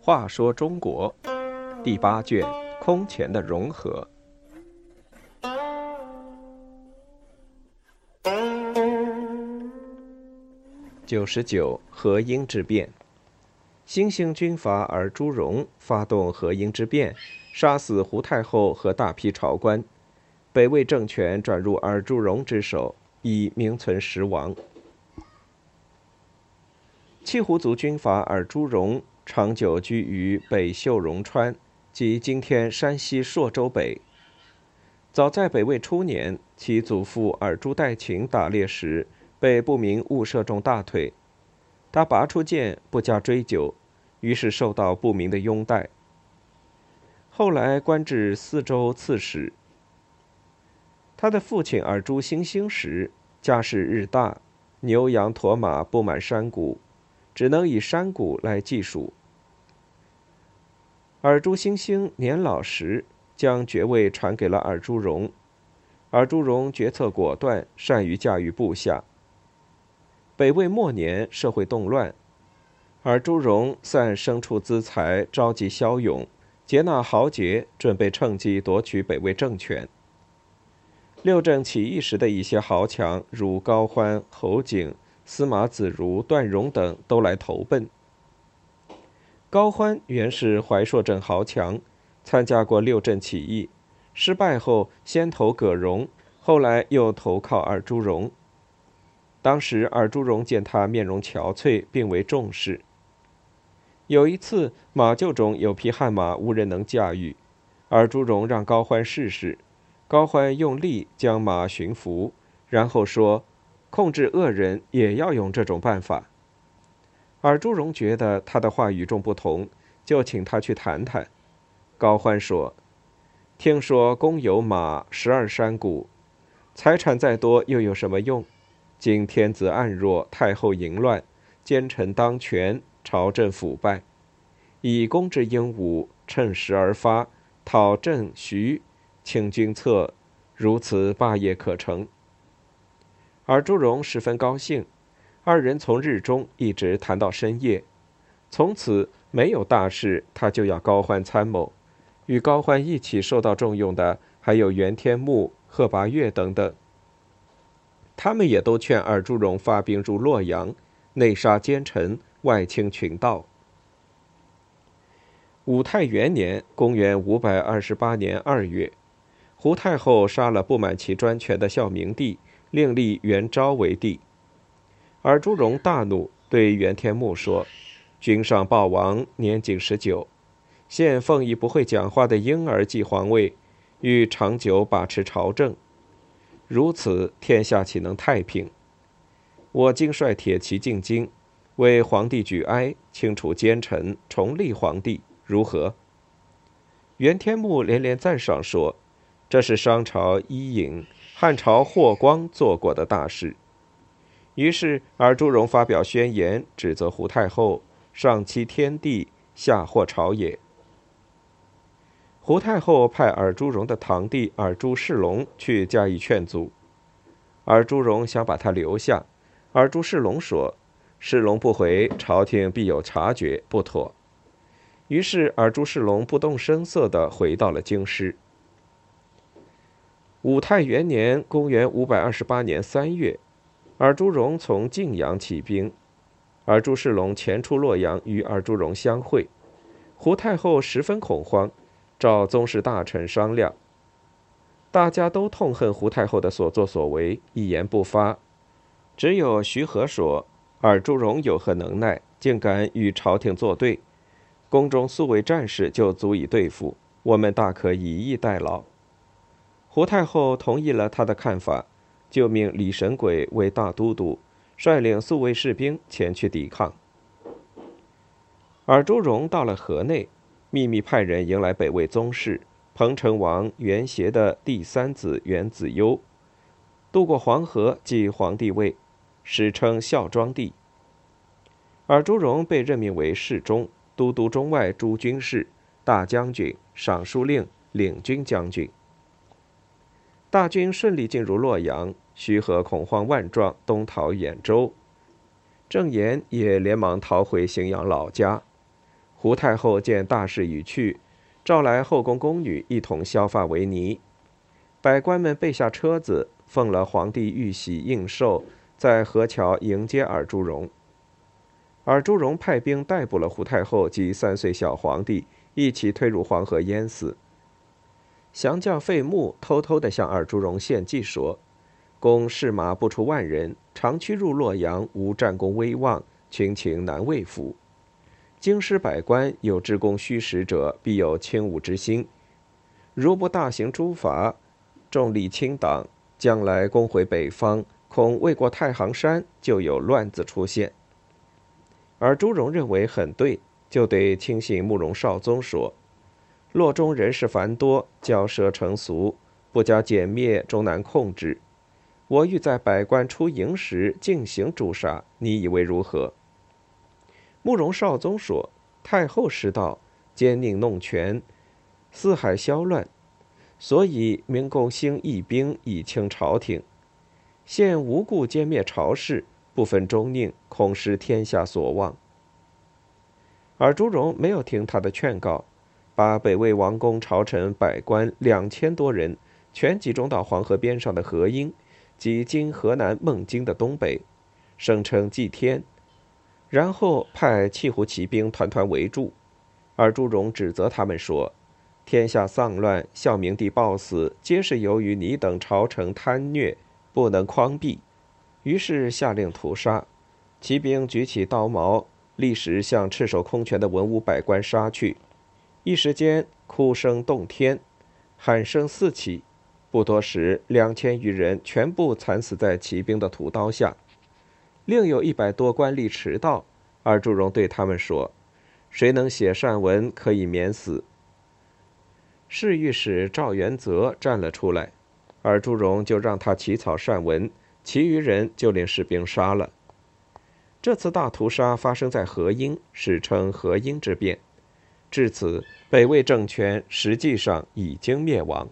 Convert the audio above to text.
话说中国第八卷空前的融合。九十九河阴之变，新兴军阀尔朱荣发动河阴之变，杀死胡太后和大批朝官，北魏政权转入尔朱荣之手，已名存实亡。契胡族军阀尔朱荣。长久居于北秀容川，即今天山西朔州北。早在北魏初年，其祖父尔朱代秦打猎时被不明误射中大腿，他拔出剑不加追究，于是受到不明的拥戴。后来官至四州刺史。他的父亲尔朱兴兴时家世日大，牛羊驼马布满山谷，只能以山谷来计数。尔朱兴兴年老时，将爵位传给了尔朱荣。尔朱荣决策果断，善于驾驭部下。北魏末年，社会动乱，尔朱荣散牲畜资财，召集骁勇，接纳豪杰，准备趁机夺取北魏政权。六镇起义时的一些豪强，如高欢、侯景、司马子如、段荣等，都来投奔。高欢原是怀朔镇豪强，参加过六镇起义，失败后先投葛荣，后来又投靠尔朱荣。当时尔朱荣见他面容憔悴，并为重视。有一次马厩中有匹悍马无人能驾驭，尔朱荣让高欢试试，高欢用力将马驯服，然后说：“控制恶人也要用这种办法。”尔朱荣觉得他的话与众不同，就请他去谈谈。高欢说：“听说公有马十二山谷，财产再多又有什么用？今天子暗弱，太后淫乱，奸臣当权，朝政腐败。以公之英武，趁时而发，讨朕徐，请君策，如此霸业可成。”尔朱荣十分高兴。二人从日中一直谈到深夜，从此没有大事，他就要高欢参谋。与高欢一起受到重用的还有袁天穆、贺拔岳等等。他们也都劝尔朱荣发兵入洛阳，内杀奸臣，外清群盗。武泰元年（公元五百二十八年二月），胡太后杀了不满其专权的孝明帝，另立元昭为帝。而朱荣大怒，对袁天穆说：“君上暴亡，年仅十九，现奉以不会讲话的婴儿继皇位，欲长久把持朝政，如此天下岂能太平？我今率铁骑进京，为皇帝举哀，清除奸臣，重立皇帝，如何？”袁天穆连连赞赏说：“这是商朝伊尹、汉朝霍光做过的大事。”于是，尔朱荣发表宣言，指责胡太后上欺天地，下祸朝野。胡太后派尔朱荣的堂弟尔朱世龙去加以劝阻，尔朱荣想把他留下，尔朱世龙说：“世龙不回，朝廷必有察觉，不妥。”于是，尔朱世龙不动声色地回到了京师。武泰元年（公元528年3月）。尔朱荣从晋阳起兵，尔朱世龙前出洛阳与尔朱荣相会，胡太后十分恐慌，召宗室大臣商量。大家都痛恨胡太后的所作所为，一言不发。只有徐和说：“尔朱荣有何能耐，竟敢与朝廷作对？宫中素为战士，就足以对付我们，大可以逸待劳。”胡太后同意了他的看法。就命李神鬼为大都督，率领宿卫士兵前去抵抗。尔朱荣到了河内，秘密派人迎来北魏宗室彭城王元协的第三子元子攸，渡过黄河即皇帝位，史称孝庄帝。尔朱荣被任命为侍中、都督中外诸军事、大将军、尚书令、领军将军。大军顺利进入洛阳，徐和恐慌万状，东逃兖州。郑岩也连忙逃回荥阳老家。胡太后见大势已去，召来后宫宫女一同削发为尼。百官们备下车子，奉了皇帝玉玺应寿，在河桥迎接尔朱荣。尔朱荣派兵逮捕了胡太后及三岁小皇帝，一起推入黄河淹死。降将费穆偷偷地向尔朱荣献计说：“公士马不出万人，长驱入洛阳，无战功威望，群情难慰服。京师百官有知公虚实者，必有轻侮之心。如不大行诛伐，重力清党，将来攻回北方，恐未过太行山，就有乱子出现。而朱荣认为很对，就对亲信慕容绍宗说：“洛中人事繁多，骄奢成俗，不加歼灭，终难控制。我欲在百官出营时进行诛杀，你以为如何？”慕容绍宗说：“太后失道，奸佞弄权，四海萧乱。”所以，明公兴义兵以清朝廷，现无故歼灭朝士，不分忠佞，恐失天下所望。而朱荣没有听他的劝告，把北魏王公朝臣百官两千多人全集中到黄河边上的河阴，即今河南孟津的东北，声称祭天，然后派契胡骑兵团团围住。而朱荣指责他们说。天下丧乱，孝明帝暴死，皆是由于你等朝臣贪虐，不能匡弼。于是下令屠杀，骑兵举起刀矛，立时向赤手空拳的文武百官杀去。一时间，哭声动天，喊声四起。不多时，两千余人全部惨死在骑兵的屠刀下。另有一百多官吏迟到，而祝融对他们说：“谁能写善文，可以免死。”侍御史赵元泽站了出来，而朱荣就让他起草善文，其余人就令士兵杀了。这次大屠杀发生在河阴，史称河阴之变。至此北魏政权实际上已经灭亡。